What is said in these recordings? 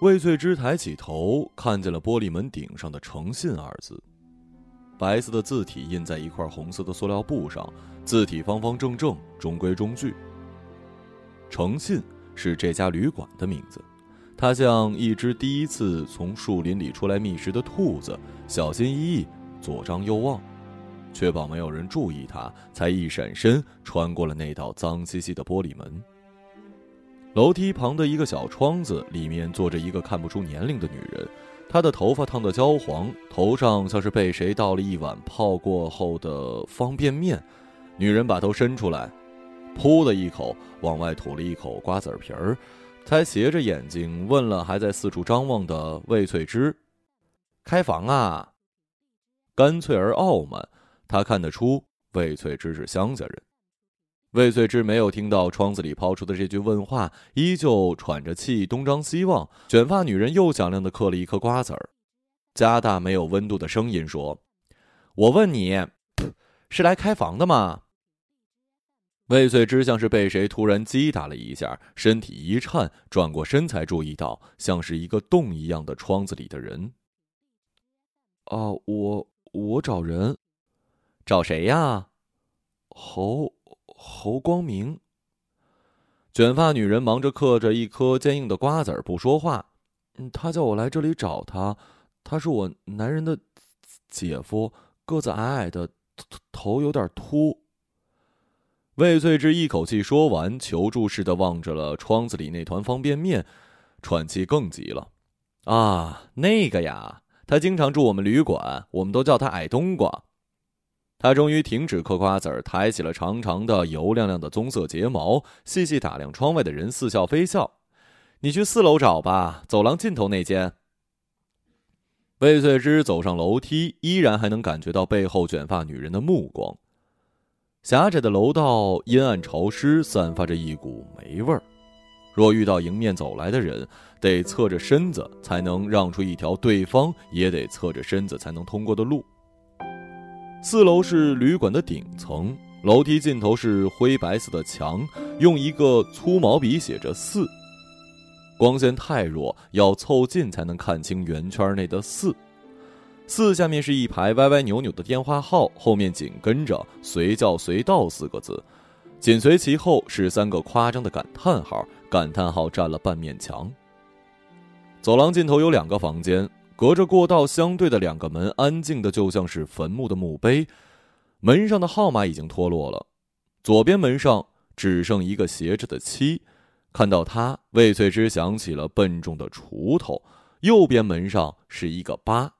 魏翠芝抬起头，看见了玻璃门顶上的“诚信”二字，白色的字体印在一块红色的塑料布上，字体方方正正，中规中矩。诚信是这家旅馆的名字。它像一只第一次从树林里出来觅食的兔子，小心翼翼，左张右望，确保没有人注意它，才一闪身穿过了那道脏兮兮的玻璃门。楼梯旁的一个小窗子里面坐着一个看不出年龄的女人，她的头发烫得焦黄，头上像是被谁倒了一碗泡过后的方便面。女人把头伸出来，噗的一口往外吐了一口瓜子皮儿，才斜着眼睛问了还在四处张望的魏翠芝：“开房啊？”干脆而傲慢，他看得出魏翠芝是乡下人。魏翠芝没有听到窗子里抛出的这句问话，依旧喘着气东张西望。卷发女人又响亮的嗑了一颗瓜子儿，加大没有温度的声音说：“我问你，是来开房的吗？”魏翠芝像是被谁突然击打了一下，身体一颤，转过身才注意到像是一个洞一样的窗子里的人。“啊，我我找人，找谁呀？”侯。侯光明。卷发女人忙着嗑着一颗坚硬的瓜子儿，不说话。嗯，他叫我来这里找他，他是我男人的姐夫，个子矮矮的，头头有点秃。魏翠芝一口气说完，求助似的望着了窗子里那团方便面，喘气更急了。啊，那个呀，他经常住我们旅馆，我们都叫他矮冬瓜。他终于停止嗑瓜子儿，抬起了长长的、油亮亮的棕色睫毛，细细打量窗外的人，似笑非笑：“你去四楼找吧，走廊尽头那间。”魏翠芝走上楼梯，依然还能感觉到背后卷发女人的目光。狭窄的楼道阴暗潮湿，散发着一股霉味儿。若遇到迎面走来的人，得侧着身子才能让出一条对方也得侧着身子才能通过的路。四楼是旅馆的顶层，楼梯尽头是灰白色的墙，用一个粗毛笔写着“四”。光线太弱，要凑近才能看清圆圈内的“四”。四下面是一排歪歪扭扭的电话号，后面紧跟着“随叫随到”四个字，紧随其后是三个夸张的感叹号，感叹号占了半面墙。走廊尽头有两个房间。隔着过道相对的两个门，安静的就像是坟墓的墓碑，门上的号码已经脱落了。左边门上只剩一个斜着的七，看到它，魏翠芝想起了笨重的锄头。右边门上是一个八。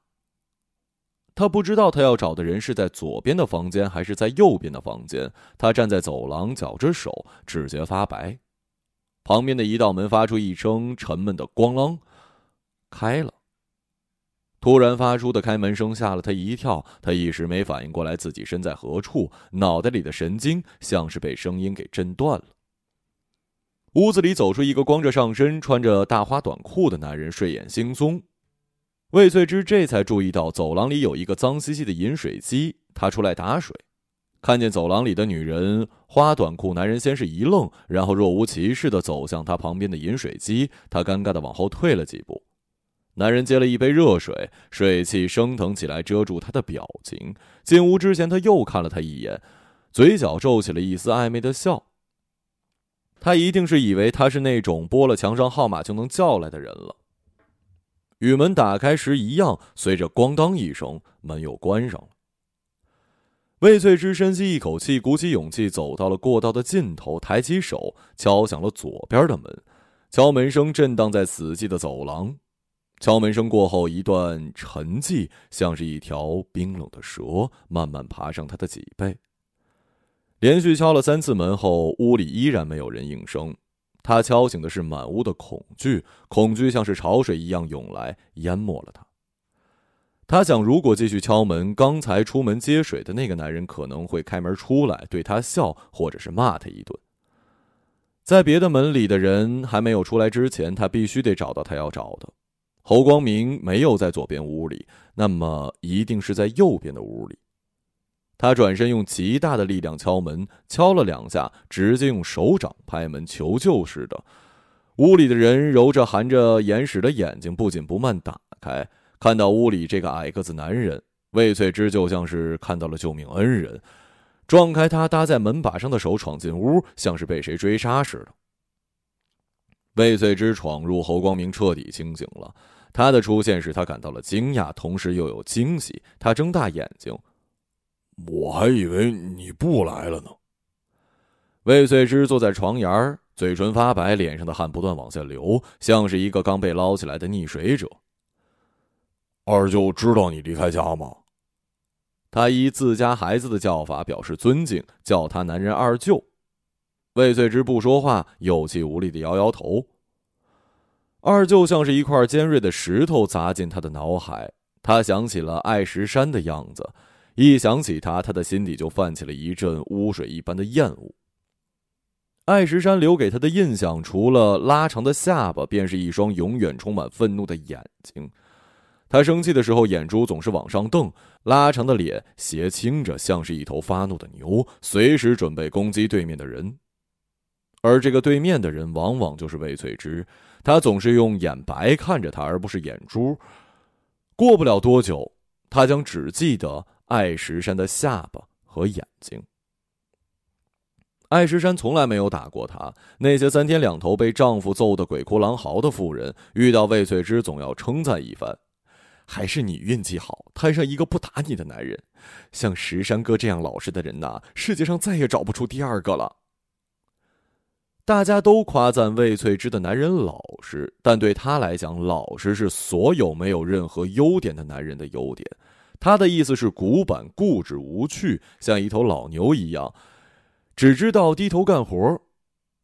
他不知道他要找的人是在左边的房间还是在右边的房间。他站在走廊，绞着手，指节发白。旁边的一道门发出一声沉闷的“咣啷”，开了。突然发出的开门声吓了他一跳，他一时没反应过来自己身在何处，脑袋里的神经像是被声音给震断了。屋子里走出一个光着上身、穿着大花短裤的男人，睡眼惺忪。魏翠芝这才注意到走廊里有一个脏兮兮的饮水机，她出来打水，看见走廊里的女人，花短裤男人先是一愣，然后若无其事的走向他旁边的饮水机，他尴尬的往后退了几步。男人接了一杯热水，水汽升腾起来，遮住他的表情。进屋之前，他又看了他一眼，嘴角皱起了一丝暧昧的笑。他一定是以为他是那种拨了墙上号码就能叫来的人了。与门打开时一样，随着“咣当”一声，门又关上了。魏翠芝深吸一口气，鼓起勇气走到了过道的尽头，抬起手敲响了左边的门。敲门声震荡在死寂的走廊。敲门声过后，一段沉寂，像是一条冰冷的蛇慢慢爬上他的脊背。连续敲了三次门后，屋里依然没有人应声。他敲醒的是满屋的恐惧，恐惧像是潮水一样涌来，淹没了他。他想，如果继续敲门，刚才出门接水的那个男人可能会开门出来，对他笑，或者是骂他一顿。在别的门里的人还没有出来之前，他必须得找到他要找的。侯光明没有在左边屋里，那么一定是在右边的屋里。他转身用极大的力量敲门，敲了两下，直接用手掌拍门求救似的。屋里的人揉着含着眼屎的眼睛，不紧不慢打开，看到屋里这个矮个子男人，魏翠芝就像是看到了救命恩人，撞开他搭在门把上的手，闯进屋，像是被谁追杀似的。魏翠芝闯入，侯光明彻底清醒了。他的出现使他感到了惊讶，同时又有惊喜。他睁大眼睛：“我还以为你不来了呢。”魏翠芝坐在床沿嘴唇发白，脸上的汗不断往下流，像是一个刚被捞起来的溺水者。二舅知道你离开家吗？他依自家孩子的叫法表示尊敬，叫他男人二舅。魏翠芝不说话，有气无力的摇摇头。二舅像是一块尖锐的石头砸进他的脑海，他想起了艾石山的样子，一想起他，他的心底就泛起了一阵污水一般的厌恶。艾石山留给他的印象，除了拉长的下巴，便是一双永远充满愤怒的眼睛。他生气的时候，眼珠总是往上瞪，拉长的脸斜倾着，像是一头发怒的牛，随时准备攻击对面的人。而这个对面的人，往往就是魏翠芝。他总是用眼白看着他，而不是眼珠。过不了多久，他将只记得艾石山的下巴和眼睛。艾石山从来没有打过他。那些三天两头被丈夫揍得鬼哭狼嚎的妇人，遇到魏翠芝总要称赞一番：“还是你运气好，摊上一个不打你的男人。像石山哥这样老实的人呐，世界上再也找不出第二个了。”大家都夸赞魏翠芝的男人老实，但对她来讲，老实是所有没有任何优点的男人的优点。他的意思是古板、固执、无趣，像一头老牛一样，只知道低头干活。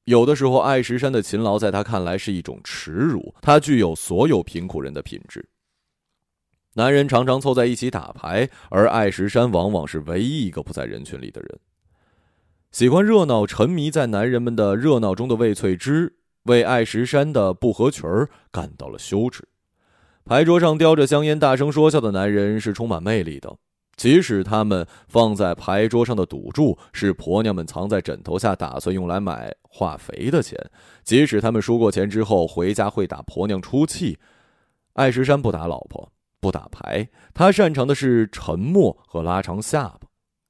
有的时候，艾石山的勤劳在他看来是一种耻辱。他具有所有贫苦人的品质。男人常常凑在一起打牌，而艾石山往往是唯一一个不在人群里的人。喜欢热闹、沉迷在男人们的热闹中的魏翠芝，为艾石山的不合群儿感到了羞耻。牌桌上叼着香烟、大声说笑的男人是充满魅力的，即使他们放在牌桌上的赌注是婆娘们藏在枕头下，打算用来买化肥的钱；即使他们输过钱之后回家会打婆娘出气，艾石山不打老婆，不打牌，他擅长的是沉默和拉长下巴。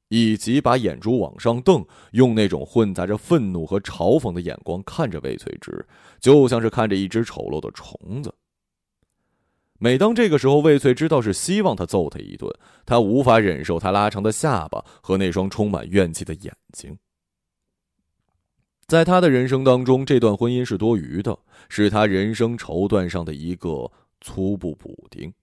以及把眼珠往上瞪，用那种混杂着愤怒和嘲讽的眼光看着魏翠芝，就像是看着一只丑陋的虫子。每当这个时候，魏翠芝倒是希望他揍他一顿，他无法忍受他拉长的下巴和那双充满怨气的眼睛。在他的人生当中，这段婚姻是多余的，是他人生绸缎上的一个粗布补丁。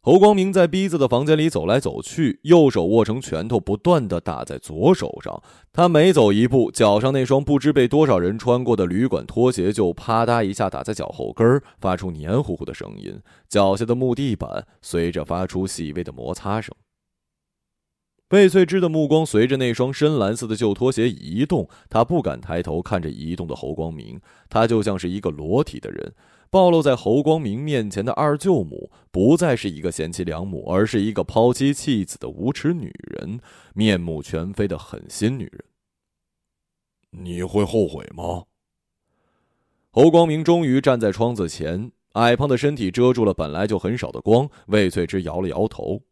侯光明在逼子的房间里走来走去，右手握成拳头，不断的打在左手上。他每走一步，脚上那双不知被多少人穿过的旅馆拖鞋就啪嗒一下打在脚后跟发出黏糊糊的声音。脚下的木地板随着发出细微的摩擦声。贝翠芝的目光随着那双深蓝色的旧拖鞋移动，她不敢抬头看着移动的侯光明，他就像是一个裸体的人。暴露在侯光明面前的二舅母，不再是一个贤妻良母，而是一个抛妻弃子的无耻女人，面目全非的狠心女人。你会后悔吗？侯光明终于站在窗子前，矮胖的身体遮住了本来就很少的光。魏翠芝摇了摇头。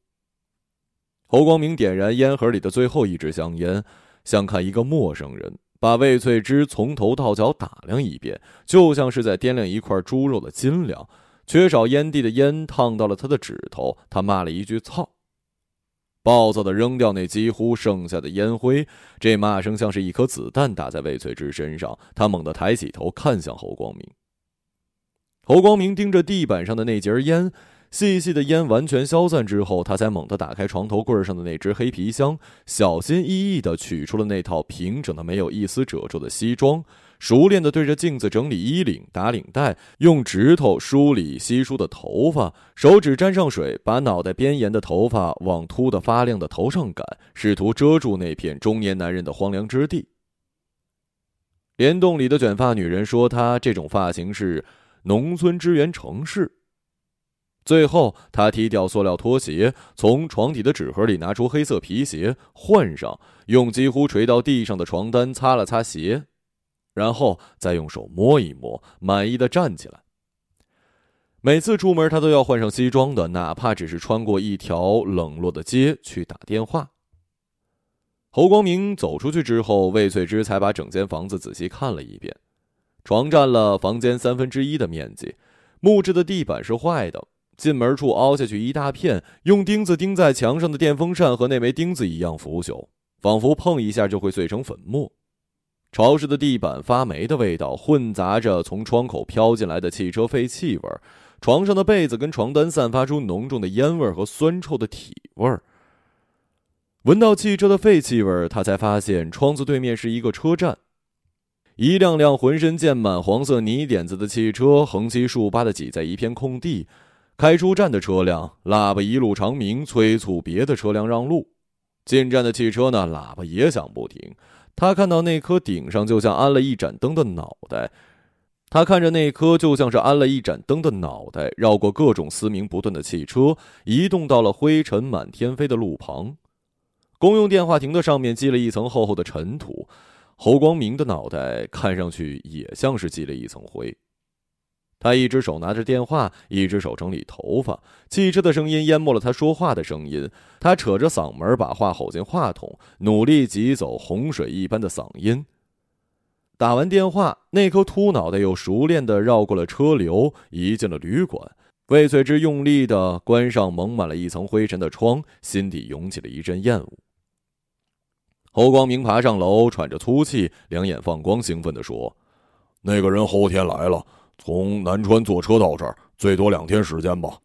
侯光明点燃烟盒里的最后一支香烟，像看一个陌生人。把魏翠芝从头到脚打量一遍，就像是在掂量一块猪肉的斤两。缺少烟蒂的烟烫到了他的指头，他骂了一句“操”，暴躁的扔掉那几乎剩下的烟灰。这骂声像是一颗子弹打在魏翠芝身上，他猛地抬起头看向侯光明。侯光明盯着地板上的那截烟。细细的烟完全消散之后，他才猛地打开床头柜上的那只黑皮箱，小心翼翼地取出了那套平整的、没有一丝褶皱的西装，熟练地对着镜子整理衣领、打领带，用指头梳理稀疏的头发，手指沾上水，把脑袋边沿的头发往秃得发亮的头上赶，试图遮住那片中年男人的荒凉之地。连洞里的卷发女人说：“她这种发型是农村支援城市。”最后，他踢掉塑料拖鞋，从床底的纸盒里拿出黑色皮鞋，换上，用几乎垂到地上的床单擦了擦鞋，然后再用手摸一摸，满意的站起来。每次出门，他都要换上西装的，哪怕只是穿过一条冷落的街去打电话。侯光明走出去之后，魏翠芝才把整间房子仔细看了一遍。床占了房间三分之一的面积，木质的地板是坏的，进门处凹下去一大片，用钉子钉在墙上的电风扇和那枚钉子一样腐朽，仿佛碰一下就会碎成粉末。潮湿的地板，发霉的味道，混杂着从窗口飘进来的汽车废气味床上的被子跟床单散发出浓重的烟味和酸臭的体味儿闻到汽车的废气味他才发现窗子对面是一个车站。一辆辆浑身溅满黄色泥点子的汽车横七竖八地挤在一片空地，开出站的车辆喇叭一路长鸣，催促别的车辆让路；进站的汽车呢，喇叭也响不停。他看到那颗顶上就像安了一盏灯的脑袋，他看着那颗就像是安了一盏灯的脑袋，绕过各种嘶鸣不断的汽车，移动到了灰尘满天飞的路旁。公用电话亭的上面积了一层厚厚的尘土。侯光明的脑袋看上去也像是积了一层灰。他一只手拿着电话，一只手整理头发。汽车的声音淹没了他说话的声音。他扯着嗓门把话吼进话筒，努力挤走洪水一般的嗓音。打完电话，那颗秃脑袋又熟练地绕过了车流，移进了旅馆。魏翠芝用力地关上蒙满了一层灰尘的窗，心底涌起了一阵厌恶。侯光明爬上楼，喘着粗气，两眼放光，兴奋地说：“那个人后天来了，从南川坐车到这儿，最多两天时间吧。”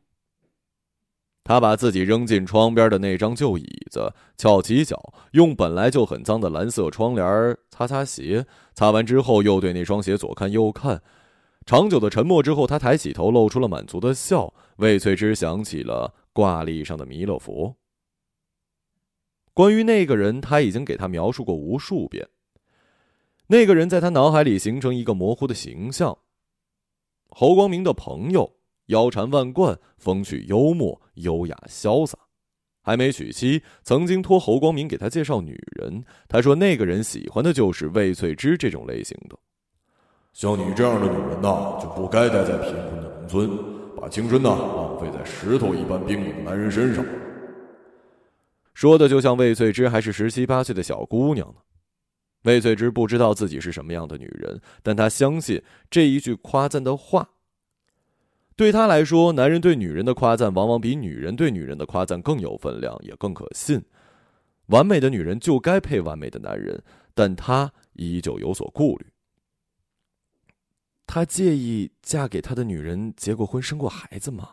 他把自己扔进窗边的那张旧椅子，翘起脚，用本来就很脏的蓝色窗帘擦擦鞋，擦完之后又对那双鞋左看右看。长久的沉默之后，他抬起头，露出了满足的笑。魏翠芝想起了挂历上的弥勒佛。关于那个人，他已经给他描述过无数遍。那个人在他脑海里形成一个模糊的形象：侯光明的朋友，腰缠万贯，风趣幽默，优雅潇洒，还没娶妻，曾经托侯光明给他介绍女人。他说，那个人喜欢的就是魏翠芝这种类型的。像你这样的女人呐，就不该待在贫困的农村，把青春呐浪费在石头一般冰冷的男人身上。说的就像魏翠芝还是十七八岁的小姑娘呢。魏翠芝不知道自己是什么样的女人，但她相信这一句夸赞的话。对她来说，男人对女人的夸赞往往比女人对女人的夸赞更有分量，也更可信。完美的女人就该配完美的男人，但她依旧有所顾虑。她介意嫁给他的女人结过婚、生过孩子吗？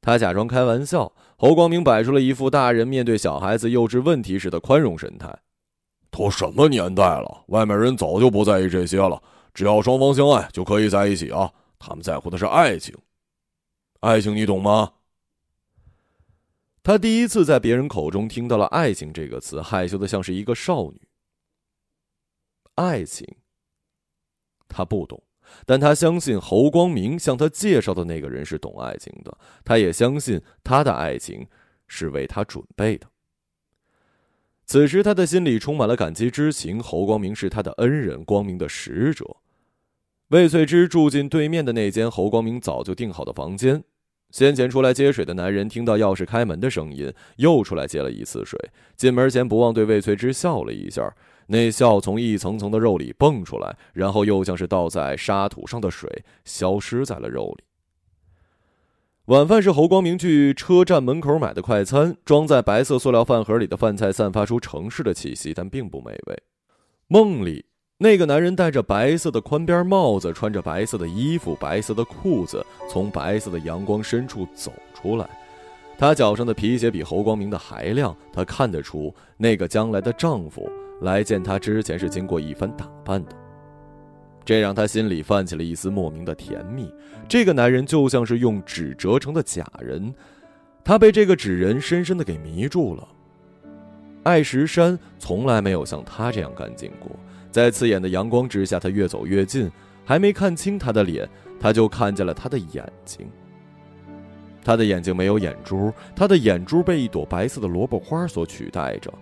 他假装开玩笑，侯光明摆出了一副大人面对小孩子幼稚问题时的宽容神态。都什么年代了，外面人早就不在意这些了，只要双方相爱就可以在一起啊！他们在乎的是爱情，爱情你懂吗？他第一次在别人口中听到了“爱情”这个词，害羞的像是一个少女。爱情，他不懂。但他相信侯光明向他介绍的那个人是懂爱情的，他也相信他的爱情是为他准备的。此时，他的心里充满了感激之情。侯光明是他的恩人，光明的使者。魏翠芝住进对面的那间侯光明早就订好的房间。先前出来接水的男人听到钥匙开门的声音，又出来接了一次水。进门前不忘对魏翠芝笑了一下。那笑从一层层的肉里蹦出来，然后又像是倒在沙土上的水，消失在了肉里。晚饭是侯光明去车站门口买的快餐，装在白色塑料饭盒里的饭菜散发出城市的气息，但并不美味。梦里，那个男人戴着白色的宽边帽子，穿着白色的衣服、白色的裤子，从白色的阳光深处走出来。他脚上的皮鞋比侯光明的还亮，他看得出那个将来的丈夫。来见他之前是经过一番打扮的，这让他心里泛起了一丝莫名的甜蜜。这个男人就像是用纸折成的假人，他被这个纸人深深的给迷住了。爱石山从来没有像他这样干净过，在刺眼的阳光之下，他越走越近，还没看清他的脸，他就看见了他的眼睛。他的眼睛没有眼珠，他的眼珠被一朵白色的萝卜花所取代着。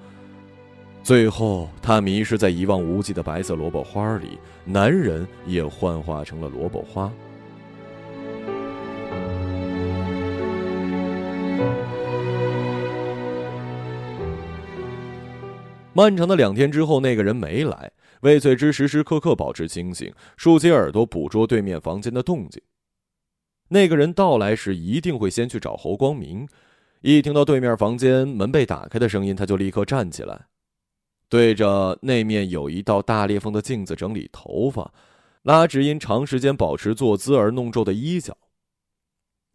最后，他迷失在一望无际的白色萝卜花里，男人也幻化成了萝卜花。漫长的两天之后，那个人没来。魏翠芝时时刻刻保持清醒，竖起耳朵捕捉对面房间的动静。那个人到来时，一定会先去找侯光明。一听到对面房间门被打开的声音，他就立刻站起来，对着那面有一道大裂缝的镜子整理头发，拉直因长时间保持坐姿而弄皱的衣角。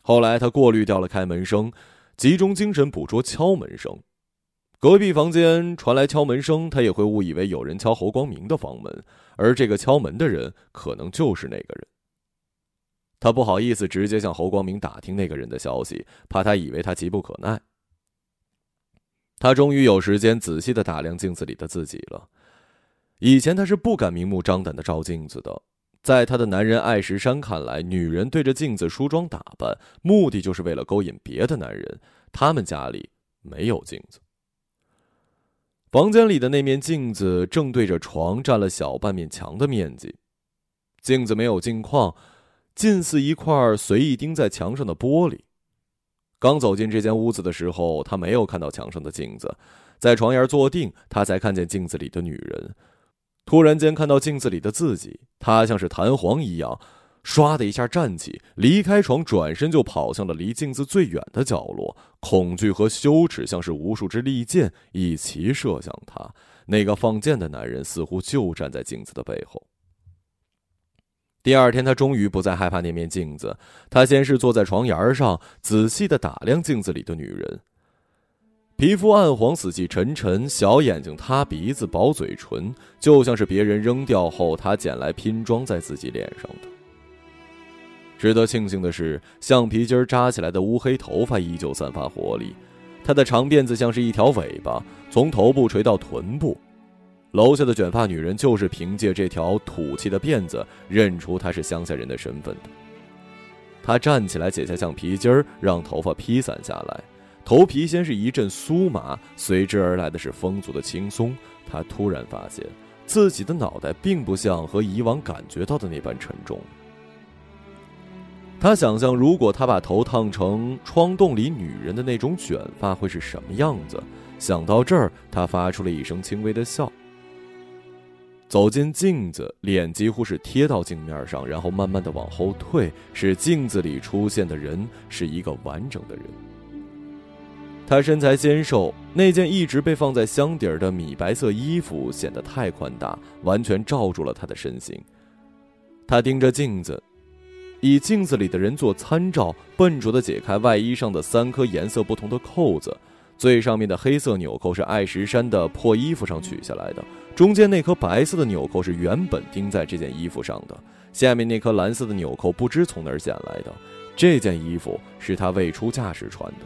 后来，他过滤掉了开门声，集中精神捕捉敲门声。隔壁房间传来敲门声，他也会误以为有人敲侯光明的房门，而这个敲门的人可能就是那个人。他不好意思直接向侯光明打听那个人的消息，怕他以为他急不可耐。他终于有时间仔细的打量镜子里的自己了。以前他是不敢明目张胆的照镜子的，在他的男人艾石山看来，女人对着镜子梳妆打扮，目的就是为了勾引别的男人。他们家里没有镜子。房间里的那面镜子正对着床，占了小半面墙的面积。镜子没有镜框，近似一块随意钉在墙上的玻璃。刚走进这间屋子的时候，他没有看到墙上的镜子，在床沿坐定，他才看见镜子里的女人。突然间看到镜子里的自己，他像是弹簧一样。唰的一下站起，离开床，转身就跑向了离镜子最远的角落。恐惧和羞耻像是无数支利箭一齐射向他。那个放箭的男人似乎就站在镜子的背后。第二天，他终于不再害怕那面镜子。他先是坐在床沿上，仔细的打量镜子里的女人。皮肤暗黄，死气沉沉，小眼睛，塌鼻子，薄嘴唇，就像是别人扔掉后他捡来拼装在自己脸上的。值得庆幸的是，橡皮筋扎起来的乌黑头发依旧散发活力，他的长辫子像是一条尾巴，从头部垂到臀部。楼下的卷发女人就是凭借这条土气的辫子认出她是乡下人的身份的。她站起来，解下橡皮筋儿，让头发披散下来。头皮先是一阵酥麻，随之而来的是风足的轻松。她突然发现自己的脑袋并不像和以往感觉到的那般沉重。他想象，如果他把头烫成窗洞里女人的那种卷发，会是什么样子。想到这儿，他发出了一声轻微的笑。走进镜子，脸几乎是贴到镜面上，然后慢慢的往后退，使镜子里出现的人是一个完整的人。他身材纤瘦，那件一直被放在箱底儿的米白色衣服显得太宽大，完全罩住了他的身形。他盯着镜子。以镜子里的人做参照，笨拙地解开外衣上的三颗颜色不同的扣子。最上面的黑色纽扣是艾石山的破衣服上取下来的，中间那颗白色的纽扣是原本钉在这件衣服上的，下面那颗蓝色的纽扣不知从哪儿捡来的。这件衣服是他未出嫁时穿的。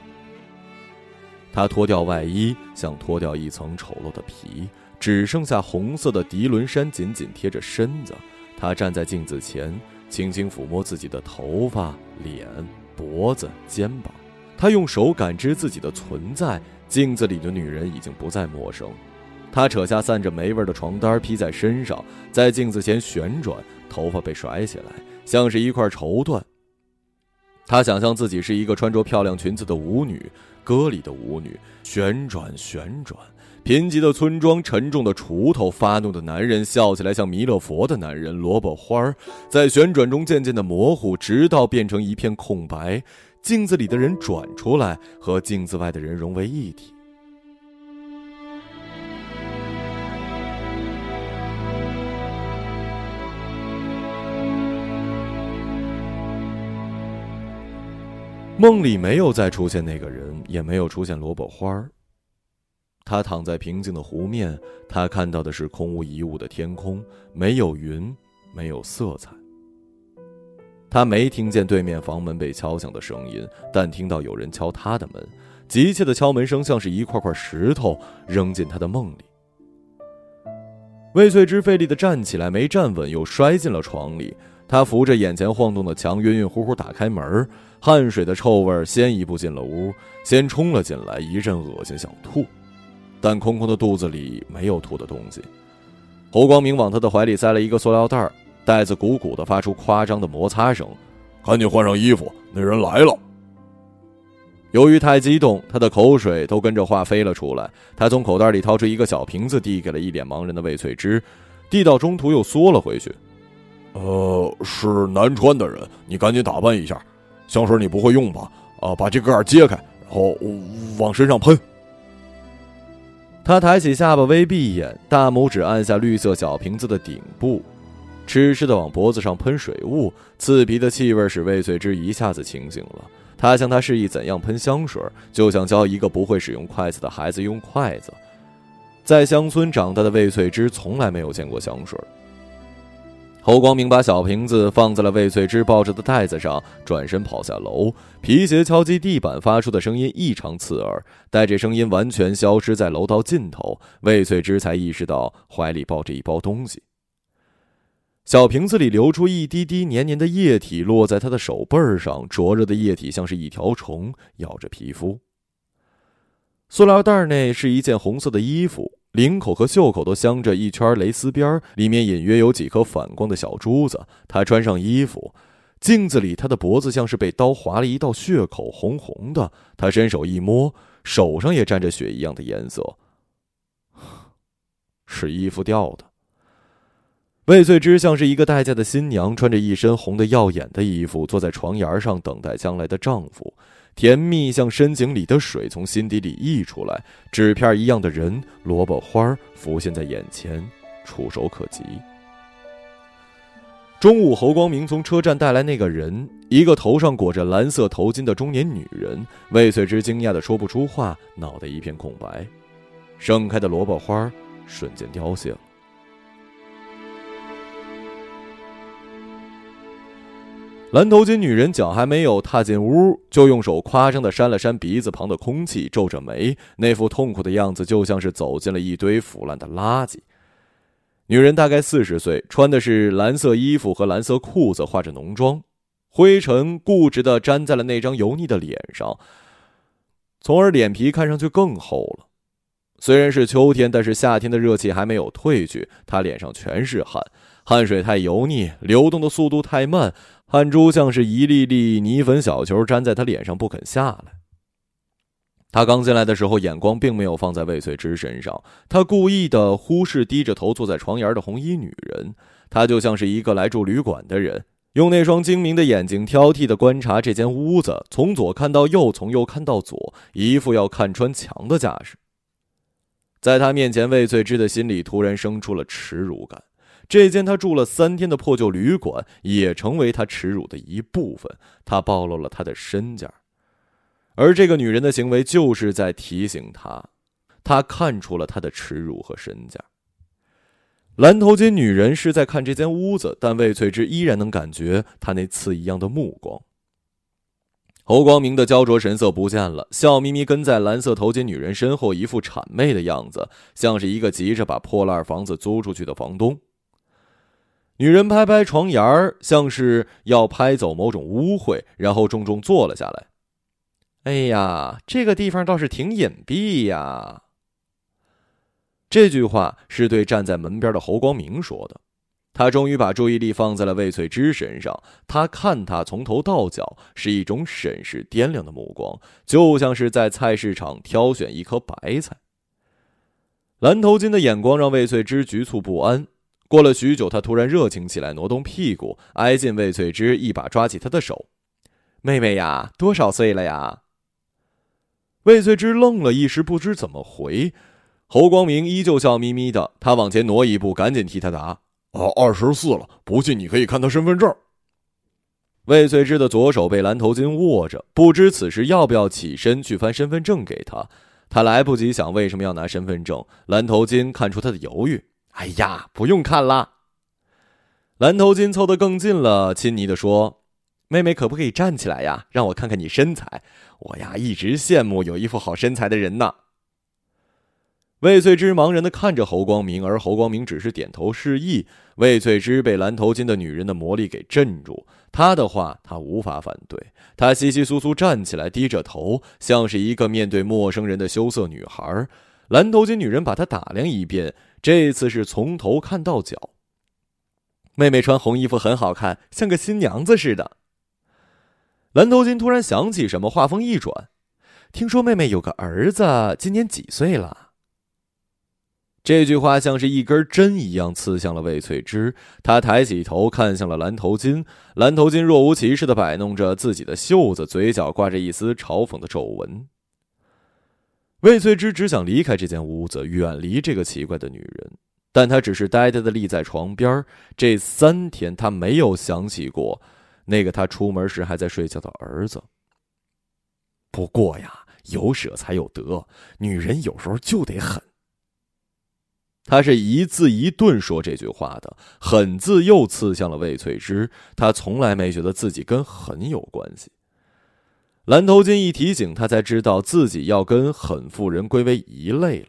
他脱掉外衣，像脱掉一层丑陋的皮，只剩下红色的涤纶衫紧紧贴着身子。他站在镜子前。轻轻抚摸自己的头发、脸、脖子、肩膀，他用手感知自己的存在。镜子里的女人已经不再陌生。他扯下散着霉味的床单披在身上，在镜子前旋转，头发被甩起来，像是一块绸缎。他想象自己是一个穿着漂亮裙子的舞女，歌里的舞女，旋转旋转。贫瘠的村庄，沉重的锄头，发怒的男人，笑起来像弥勒佛的男人。萝卜花儿在旋转中渐渐的模糊，直到变成一片空白。镜子里的人转出来，和镜子外的人融为一体。梦里没有再出现那个人，也没有出现萝卜花他躺在平静的湖面，他看到的是空无一物的天空，没有云，没有色彩。他没听见对面房门被敲响的声音，但听到有人敲他的门，急切的敲门声像是一块块石头扔进他的梦里。魏翠芝费力的站起来，没站稳，又摔进了床里。他扶着眼前晃动的墙，晕晕乎乎打开门，汗水的臭味先一步进了屋，先冲了进来，一阵恶心，想吐。但空空的肚子里没有吐的东西。侯光明往他的怀里塞了一个塑料袋袋子鼓鼓的，发出夸张的摩擦声。赶紧换上衣服，那人来了。由于太激动，他的口水都跟着话飞了出来。他从口袋里掏出一个小瓶子，递给了一脸茫然的魏翠芝，递到中途又缩了回去。呃，是南川的人，你赶紧打扮一下。香水你不会用吧？啊，把这盖揭开，然后往身上喷。他抬起下巴，微闭眼，大拇指按下绿色小瓶子的顶部，痴痴的往脖子上喷水雾，刺鼻的气味使魏翠芝一下子清醒了。他向他示意怎样喷香水，就像教一个不会使用筷子的孩子用筷子。在乡村长大的魏翠芝从来没有见过香水。侯光明把小瓶子放在了魏翠芝抱着的袋子上，转身跑下楼。皮鞋敲击地板发出的声音异常刺耳。待这声音完全消失在楼道尽头，魏翠芝才意识到怀里抱着一包东西。小瓶子里流出一滴滴黏黏的液体，落在他的手背上，灼热的液体像是一条虫咬着皮肤。塑料袋内是一件红色的衣服，领口和袖口都镶着一圈蕾丝边，里面隐约有几颗反光的小珠子。她穿上衣服，镜子里他的脖子像是被刀划了一道血口，红红的。他伸手一摸，手上也沾着血一样的颜色，是衣服掉的。魏翠芝像是一个待嫁的新娘，穿着一身红的耀眼的衣服，坐在床沿上等待将来的丈夫。甜蜜像深井里的水，从心底里溢出来。纸片一样的人，萝卜花浮现在眼前，触手可及。中午，侯光明从车站带来那个人，一个头上裹着蓝色头巾的中年女人。魏翠芝惊讶的说不出话，脑袋一片空白。盛开的萝卜花瞬间凋谢了。蓝头巾女人脚还没有踏进屋，就用手夸张的扇了扇鼻子旁的空气，皱着眉，那副痛苦的样子就像是走进了一堆腐烂的垃圾。女人大概四十岁，穿的是蓝色衣服和蓝色裤子，化着浓妆，灰尘固执地粘在了那张油腻的脸上，从而脸皮看上去更厚了。虽然是秋天，但是夏天的热气还没有褪去，她脸上全是汗，汗水太油腻，流动的速度太慢。汗珠像是一粒粒泥粉小球粘在他脸上不肯下来。他刚进来的时候，眼光并没有放在魏翠芝身上，他故意的忽视低着头坐在床沿的红衣女人。他就像是一个来住旅馆的人，用那双精明的眼睛挑剔的观察这间屋子，从左看到右，从右看到左，一副要看穿墙的架势。在他面前，魏翠芝的心里突然生出了耻辱感。这间他住了三天的破旧旅馆也成为他耻辱的一部分。他暴露了他的身价，而这个女人的行为就是在提醒他，他看出了他的耻辱和身价。蓝头巾女人是在看这间屋子，但魏翠芝依然能感觉她那刺一样的目光。侯光明的焦灼神色不见了，笑眯眯跟在蓝色头巾女人身后，一副谄媚的样子，像是一个急着把破烂房子租出去的房东。女人拍拍床沿儿，像是要拍走某种污秽，然后重重坐了下来。哎呀，这个地方倒是挺隐蔽呀。这句话是对站在门边的侯光明说的。他终于把注意力放在了魏翠芝身上。他看她从头到脚是一种审视掂量的目光，就像是在菜市场挑选一颗白菜。蓝头巾的眼光让魏翠芝局促不安。过了许久，他突然热情起来，挪动屁股，挨近魏翠芝，一把抓起她的手：“妹妹呀，多少岁了呀？”魏翠芝愣了一时，不知怎么回。侯光明依旧笑眯眯的，他往前挪一步，赶紧替他答：“啊，二十四了，不信你可以看他身份证。”魏翠芝的左手被蓝头巾握着，不知此时要不要起身去翻身份证给他。他来不及想为什么要拿身份证，蓝头巾看出他的犹豫。哎呀，不用看啦。蓝头巾凑得更近了，亲昵的说：“妹妹，可不可以站起来呀？让我看看你身材。我呀，一直羡慕有一副好身材的人呢。”魏翠芝茫然的看着侯光明，而侯光明只是点头示意。魏翠芝被蓝头巾的女人的魔力给镇住，她的话她无法反对。她稀稀疏疏站起来，低着头，像是一个面对陌生人的羞涩女孩。蓝头巾女人把她打量一遍，这次是从头看到脚。妹妹穿红衣服很好看，像个新娘子似的。蓝头巾突然想起什么，话锋一转：“听说妹妹有个儿子，今年几岁了？”这句话像是一根针一样刺向了魏翠芝。她抬起头看向了蓝头巾，蓝头巾若无其事的摆弄着自己的袖子，嘴角挂着一丝嘲讽的皱纹。魏翠芝只想离开这间屋子，远离这个奇怪的女人，但她只是呆呆的立在床边。这三天，她没有想起过那个她出门时还在睡觉的儿子。不过呀，有舍才有得，女人有时候就得狠。他是一字一顿说这句话的，狠字又刺向了魏翠芝。他从来没觉得自己跟狠有关系。蓝头巾一提醒他，才知道自己要跟狠妇人归为一类了。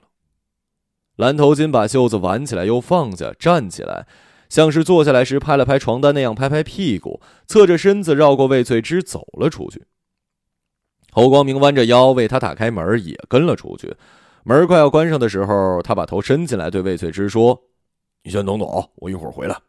蓝头巾把袖子挽起来又放下，站起来，像是坐下来时拍了拍床单那样拍拍屁股，侧着身子绕过魏翠芝走了出去。侯光明弯着腰为他打开门，也跟了出去。门快要关上的时候，他把头伸进来，对魏翠芝说：“你先等等，我一会儿回来。”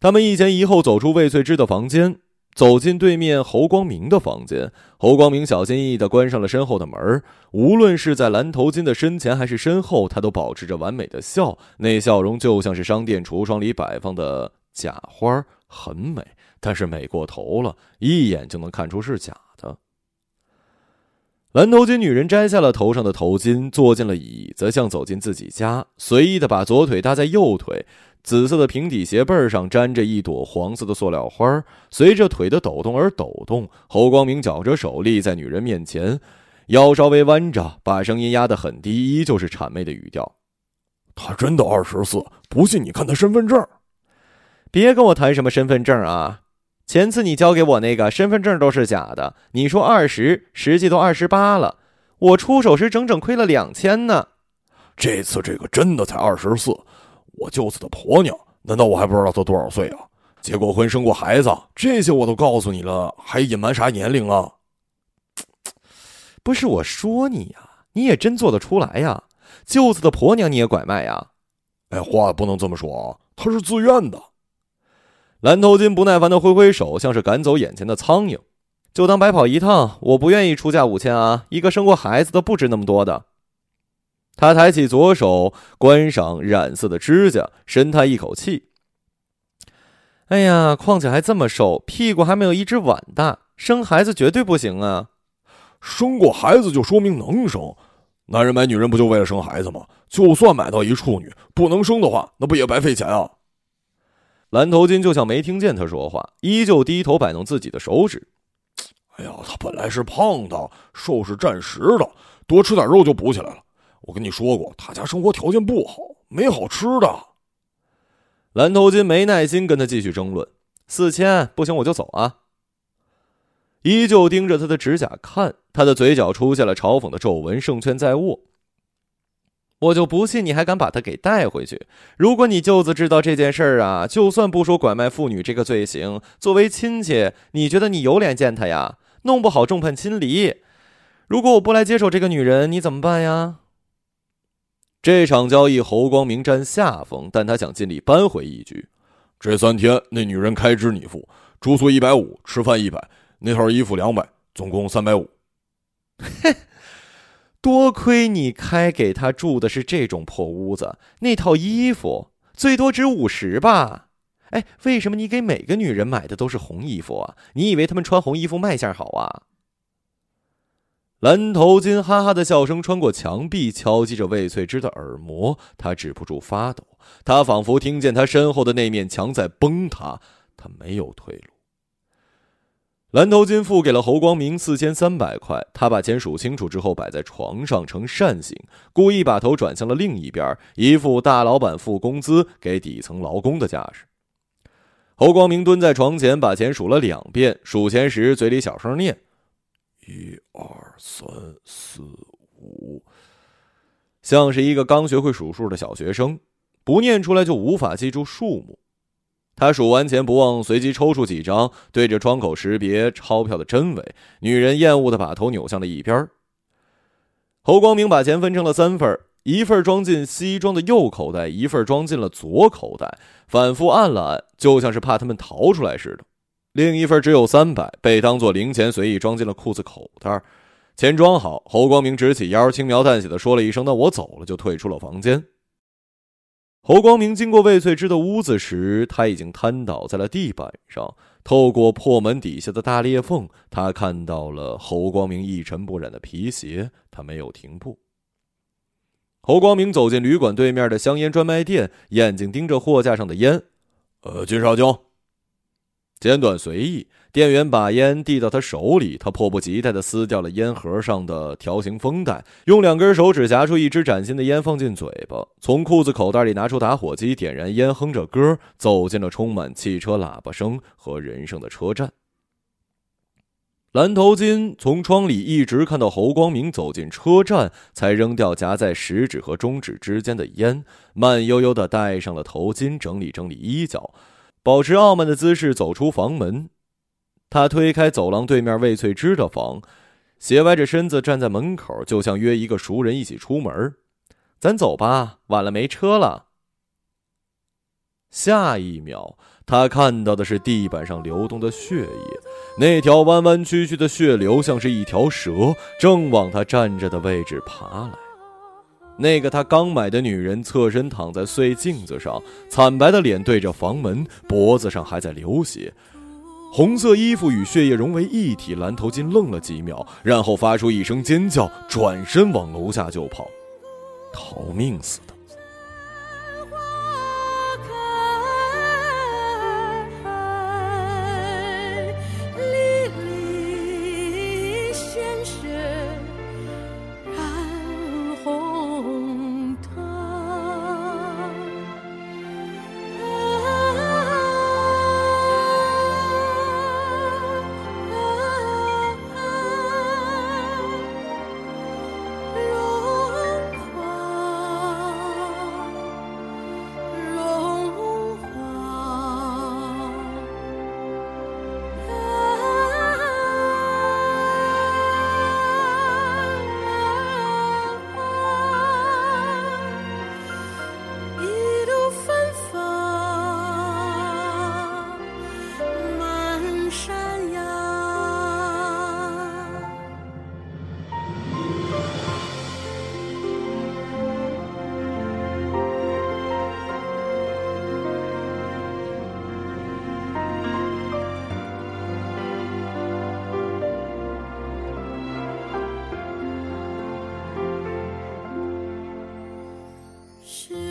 他们一前一后走出魏翠芝的房间，走进对面侯光明的房间。侯光明小心翼翼地关上了身后的门。无论是在蓝头巾的身前还是身后，他都保持着完美的笑，那笑容就像是商店橱窗里摆放的假花，很美，但是美过头了，一眼就能看出是假的。蓝头巾女人摘下了头上的头巾，坐进了椅子，像走进自己家，随意的把左腿搭在右腿，紫色的平底鞋背上粘着一朵黄色的塑料花，随着腿的抖动而抖动。侯光明绞着手立在女人面前，腰稍微弯着，把声音压得很低，依旧是谄媚的语调：“他真的二十四，不信你看他身份证。别跟我谈什么身份证啊！”前次你交给我那个身份证都是假的，你说二十，实际都二十八了。我出手时整整亏了两千呢。这次这个真的才二十四，我舅子的婆娘，难道我还不知道她多少岁啊？结过婚，生过孩子，这些我都告诉你了，还隐瞒啥年龄啊？不是我说你呀，你也真做得出来呀？舅子的婆娘你也拐卖呀？哎，话不能这么说啊，她是自愿的。蓝头巾不耐烦的挥挥手，像是赶走眼前的苍蝇，就当白跑一趟。我不愿意出价五千啊，一个生过孩子的不值那么多的。他抬起左手，观赏染色的指甲，深叹一口气：“哎呀，况且还这么瘦，屁股还没有一只碗大，生孩子绝对不行啊！生过孩子就说明能生，男人买女人不就为了生孩子吗？就算买到一处女，不能生的话，那不也白费钱啊？”蓝头巾就像没听见他说话，依旧低头摆弄自己的手指。哎呀，他本来是胖的，瘦是暂时的，多吃点肉就补起来了。我跟你说过，他家生活条件不好，没好吃的。蓝头巾没耐心跟他继续争论。四千不行，我就走啊！依旧盯着他的指甲看，他的嘴角出现了嘲讽的皱纹，胜券在握。我就不信你还敢把他给带回去！如果你舅子知道这件事儿啊，就算不说拐卖妇女这个罪行，作为亲戚，你觉得你有脸见他呀？弄不好众叛亲离。如果我不来接手这个女人，你怎么办呀？这场交易，侯光明占下风，但他想尽力扳回一局。这三天，那女人开支你付，住宿一百五，吃饭一百，那套衣服两百，总共三百五。嘿。多亏你开给他住的是这种破屋子，那套衣服最多值五十吧？哎，为什么你给每个女人买的都是红衣服啊？你以为她们穿红衣服卖相好啊？蓝头巾哈哈的笑声穿过墙壁，敲击着魏翠芝的耳膜，她止不住发抖，她仿佛听见她身后的那面墙在崩塌，她没有退路。蓝头巾付给了侯光明四千三百块，他把钱数清楚之后摆在床上呈扇形，故意把头转向了另一边，一副大老板付工资给底层劳工的架势。侯光明蹲在床前，把钱数了两遍，数钱时嘴里小声念：“一二三四五。”像是一个刚学会数数的小学生，不念出来就无法记住数目。他数完钱不忘随机抽出几张，对着窗口识别钞票的真伪。女人厌恶的把头扭向了一边。侯光明把钱分成了三份一份装进西装的右口袋，一份装进了左口袋，反复按了按，就像是怕他们逃出来似的。另一份只有三百，被当做零钱随意装进了裤子口袋。钱装好，侯光明直起腰，轻描淡写的说了一声：“那我走了。”就退出了房间。侯光明经过魏翠芝的屋子时，他已经瘫倒在了地板上。透过破门底下的大裂缝，他看到了侯光明一尘不染的皮鞋。他没有停步。侯光明走进旅馆对面的香烟专卖店，眼睛盯着货架上的烟。呃，金少兄。简短随意，店员把烟递到他手里，他迫不及待地撕掉了烟盒上的条形封带，用两根手指夹出一支崭新的烟放进嘴巴，从裤子口袋里拿出打火机，点燃烟，哼着歌走进了充满汽车喇叭声和人声的车站。蓝头巾从窗里一直看到侯光明走进车站，才扔掉夹在食指和中指之间的烟，慢悠悠地戴上了头巾，整理整理衣角。保持傲慢的姿势走出房门，他推开走廊对面魏翠芝的房，斜歪着身子站在门口，就像约一个熟人一起出门。咱走吧，晚了没车了。下一秒，他看到的是地板上流动的血液，那条弯弯曲曲的血流像是一条蛇，正往他站着的位置爬来。那个他刚买的女人侧身躺在碎镜子上，惨白的脸对着房门，脖子上还在流血，红色衣服与血液融为一体。蓝头巾愣了几秒，然后发出一声尖叫，转身往楼下就跑，逃命死是